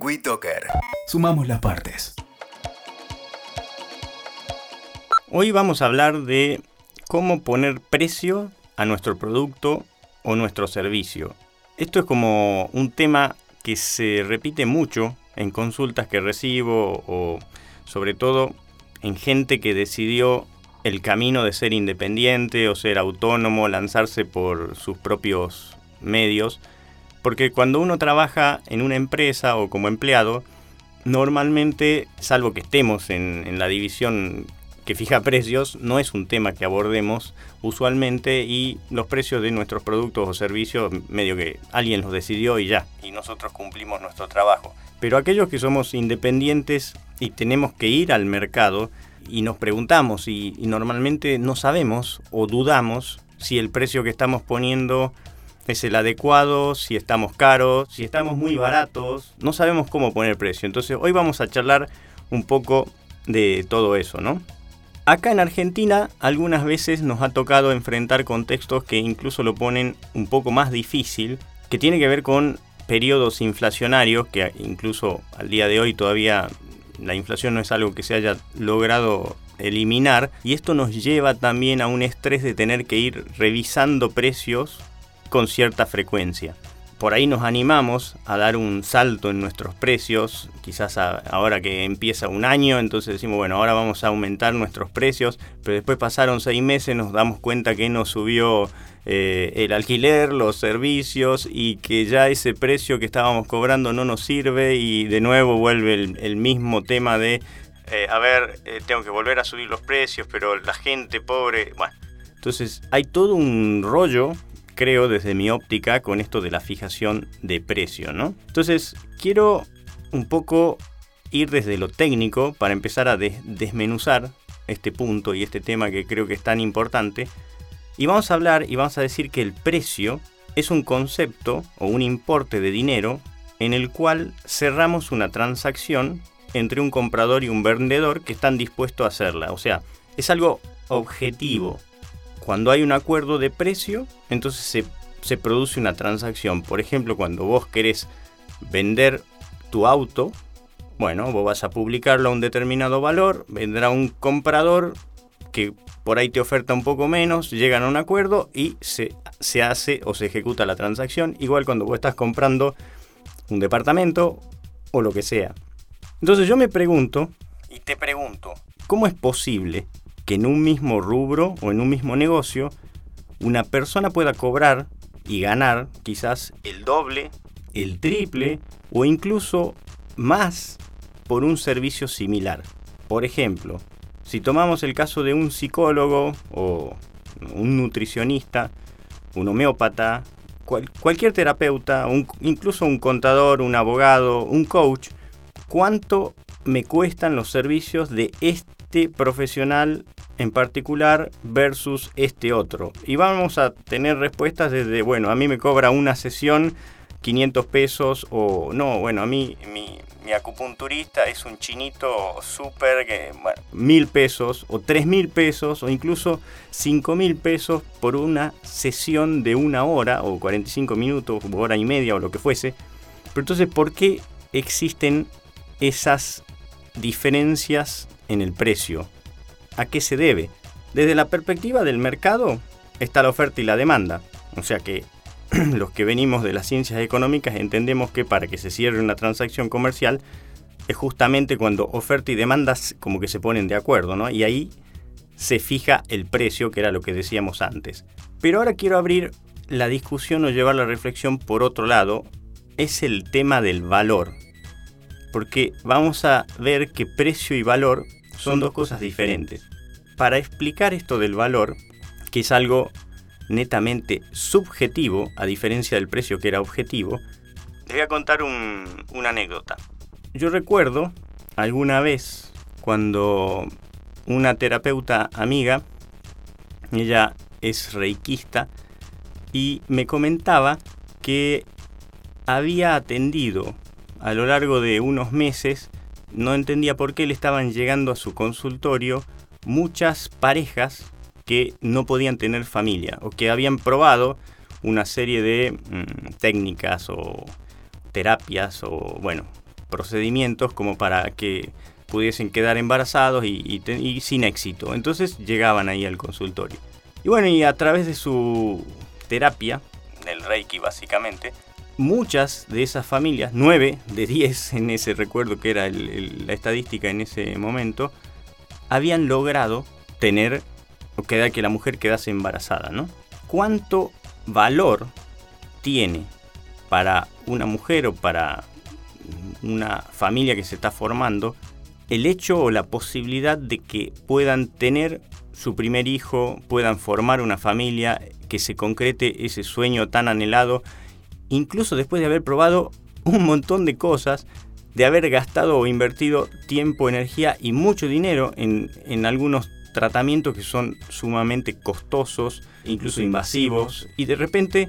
WeToker. Sumamos las partes. Hoy vamos a hablar de cómo poner precio a nuestro producto o nuestro servicio. Esto es como un tema que se repite mucho en consultas que recibo o sobre todo en gente que decidió el camino de ser independiente o ser autónomo, lanzarse por sus propios medios porque cuando uno trabaja en una empresa o como empleado, normalmente, salvo que estemos en, la división que fija precios, no es un tema que abordemos usualmente y los precios de nuestros productos o servicios medio que alguien los decidió y ya, y nosotros cumplimos nuestro trabajo. Pero aquellos que somos independientes y tenemos que ir al mercado y nos preguntamos y normalmente no sabemos o dudamos si el precio que estamos poniendo es el adecuado, si estamos caros, si estamos muy baratos, no sabemos cómo poner precio. Entonces hoy vamos a charlar un poco de todo eso, ¿no? Acá en Argentina algunas veces nos ha tocado enfrentar contextos que incluso lo ponen un poco más difícil, que tiene que ver con periodos inflacionarios, que incluso al día de hoy todavía la inflación no es algo que se haya logrado eliminar, y esto nos lleva también a un estrés de tener que ir revisando precios con cierta frecuencia. Por ahí nos animamos a dar un salto en nuestros precios, quizás ahora que empieza un año, entonces decimos, bueno, ahora vamos a aumentar nuestros precios, pero después pasaron seis meses, nos damos cuenta que nos subió eh, el alquiler, los servicios y que ya ese precio que estábamos cobrando no nos sirve y de nuevo vuelve el, mismo tema de, eh, a ver, eh, tengo que volver a subir los precios, pero la gente pobre, bueno. Entonces hay todo un rollo creo desde mi óptica con esto de la fijación de precio, ¿no? Entonces, quiero un poco ir desde lo técnico para empezar a desmenuzar este punto y este tema que creo que es tan importante. Y vamos a hablar y vamos a decir que el precio es un concepto o un importe de dinero en el cual cerramos una transacción entre un comprador y un vendedor que están dispuestos a hacerla. O sea, es algo objetivo, cuando hay un acuerdo de precio, entonces se, produce una transacción. Por ejemplo, cuando vos querés vender tu auto, bueno, vos vas a publicarlo a un determinado valor, vendrá un comprador que por ahí te oferta un poco menos, llegan a un acuerdo y se, se, hace o se ejecuta la transacción, igual cuando vos estás comprando un departamento o lo que sea. Entonces yo me pregunto, y te pregunto, ¿cómo es posible que en un mismo rubro o en un mismo negocio una persona pueda cobrar y ganar quizás el doble, el triple o incluso más por un servicio similar. Por ejemplo, si tomamos el caso de un psicólogo o un nutricionista, un homeópata, cualquier terapeuta, incluso un contador, un abogado, un coach, ¿cuánto me cuestan los servicios de este profesional en particular versus este otro. Y vamos a tener respuestas desde, bueno, a mí me cobra una sesión 500 pesos o no, bueno, a mí mi, acupunturista es un chinito súper, que, mil pesos o tres mil pesos o incluso cinco mil pesos por una sesión de una hora o 45 minutos o hora y media o lo que fuese. Pero entonces, ¿por qué existen esas diferencias en el precio? ¿A qué se debe? Desde la perspectiva del mercado está la oferta y la demanda. O sea que los que venimos de las ciencias económicas entendemos que para que se cierre una transacción comercial es justamente cuando oferta y demanda como que se ponen de acuerdo, ¿no? Y ahí se fija el precio, que era lo que decíamos antes. Pero ahora quiero abrir la discusión o llevar la reflexión por otro lado, es el tema del valor. Porque vamos a ver que precio y valor son dos cosas diferentes. Para explicar esto del valor, que es algo netamente subjetivo, a diferencia del precio que era objetivo, les voy a contar una anécdota. Yo recuerdo alguna vez cuando una terapeuta amiga, ella es reikista, y me comentaba que había atendido a lo largo de unos meses no entendía por qué le estaban llegando a su consultorio muchas parejas que no podían tener familia o que habían probado una serie de mm, técnicas o terapias o, bueno, procedimientos como para que pudiesen quedar embarazados y, sin éxito. Entonces llegaban ahí al consultorio. Y bueno, y a través de su terapia, del Reiki básicamente, muchas de esas familias, 9 de 10 en ese recuerdo que era la estadística en ese momento, habían logrado tener o quedar que la mujer quedase embarazada, ¿no? ¿Cuánto valor tiene para una mujer o para una familia que se está formando el hecho o la posibilidad de que puedan tener su primer hijo, puedan formar una familia, que se concrete ese sueño tan anhelado, incluso después de haber probado un montón de cosas, de haber gastado o invertido tiempo, energía y mucho dinero en, en algunos tratamientos que son sumamente costosos, incluso invasivos, y de repente,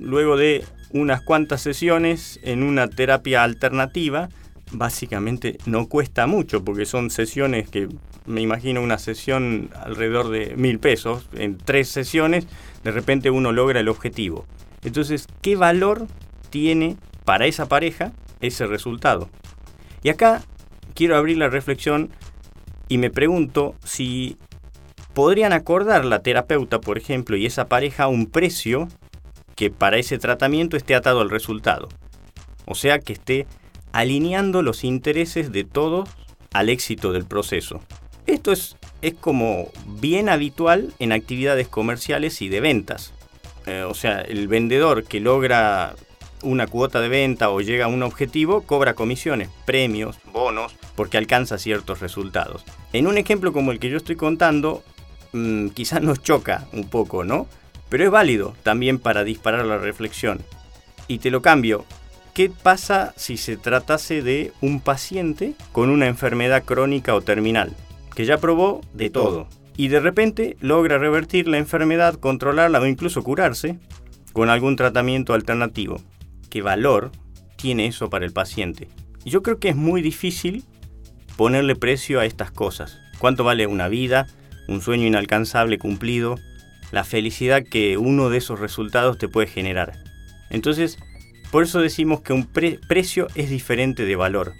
luego de unas cuantas sesiones en una terapia alternativa, básicamente no cuesta mucho, porque son sesiones que me imagino una sesión alrededor de mil pesos, en tres sesiones, de repente uno logra el objetivo. Entonces, ¿qué valor tiene para esa pareja ese resultado? Y acá quiero abrir la reflexión y me pregunto si podrían acordar la terapeuta, por ejemplo, y esa pareja un precio que para ese tratamiento esté atado al resultado. O sea, que esté alineando los intereses de todos al éxito del proceso. Esto es, es como bien habitual en actividades comerciales y de ventas. Eh, o sea, el vendedor que logra una cuota de venta o llega a un objetivo cobra comisiones, premios, bonos, porque alcanza ciertos resultados. En un ejemplo como el que yo estoy contando, mm, quizás nos choca un poco, ¿no? Pero es válido también para disparar la reflexión. Y te lo cambio. ¿Qué pasa si se tratase de un paciente con una enfermedad crónica o terminal? Que ya probó de todo. Y de repente logra revertir la enfermedad, controlarla o incluso curarse con algún tratamiento alternativo. ¿Qué valor tiene eso para el paciente? Yo creo que es muy difícil ponerle precio a estas cosas. ¿Cuánto vale una vida, un sueño inalcanzable cumplido, la felicidad que uno de esos resultados te puede generar? Entonces, por eso decimos que un precio es diferente de valor.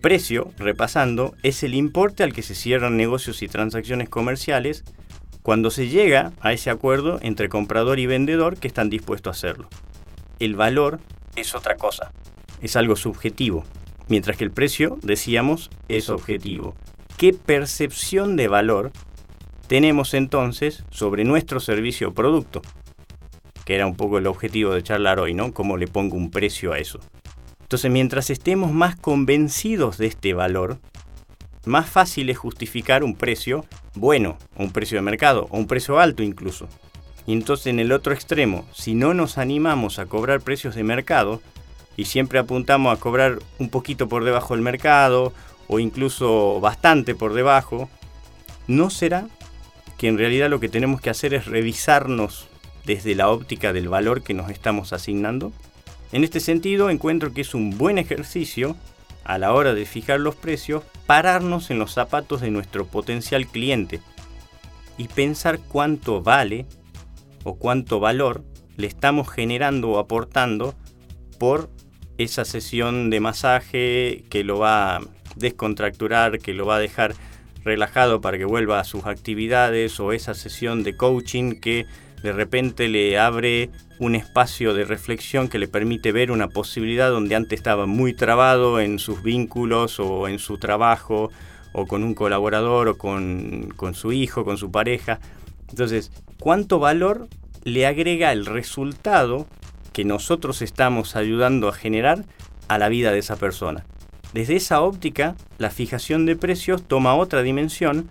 Precio, repasando, es el importe al que se cierran negocios y transacciones comerciales cuando se llega a ese acuerdo entre comprador y vendedor que están dispuestos a hacerlo. El valor es otra cosa, es algo subjetivo, mientras que el precio, decíamos, es objetivo. ¿Qué percepción de valor tenemos entonces sobre nuestro servicio o producto? que era un poco el objetivo de charlar hoy, ¿no? ¿Cómo le pongo un precio a eso? Entonces, mientras estemos más convencidos de este valor, más fácil es justificar un precio bueno, un precio de mercado, o un precio alto incluso. Y entonces en el otro extremo, si no nos animamos a cobrar precios de mercado, y siempre apuntamos a cobrar un poquito por debajo del mercado, o incluso bastante por debajo, ¿no será que en realidad lo que tenemos que hacer es revisarnos desde la óptica del valor que nos estamos asignando? En este sentido, encuentro que es un buen ejercicio a la hora de fijar los precios, pararnos en los zapatos de nuestro potencial cliente y pensar cuánto vale o cuánto valor le estamos generando o aportando por esa sesión de masaje que lo va a descontracturar, que lo va a dejar relajado para que vuelva a sus actividades o esa sesión de coaching que de repente le abre un espacio de reflexión que le permite ver una posibilidad donde antes estaba muy trabado en sus vínculos o en su trabajo o con un colaborador o con, con su hijo, con su pareja. Entonces, ¿cuánto valor le agrega el resultado que nosotros estamos ayudando a generar a la vida de esa persona? Desde esa óptica, la fijación de precios toma otra dimensión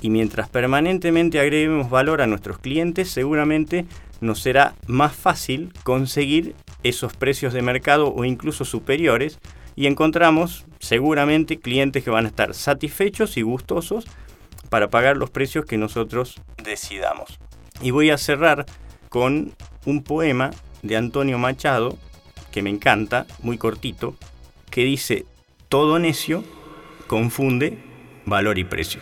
y mientras permanentemente agreguemos valor a nuestros clientes, seguramente nos será más fácil conseguir esos precios de mercado o incluso superiores y encontramos seguramente clientes que van a estar satisfechos y gustosos para pagar los precios que nosotros decidamos. Y voy a cerrar con un poema de Antonio Machado que me encanta, muy cortito, que dice, todo necio confunde valor y precio.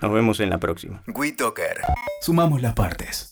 Nos vemos en la próxima. WeToker. Sumamos las partes.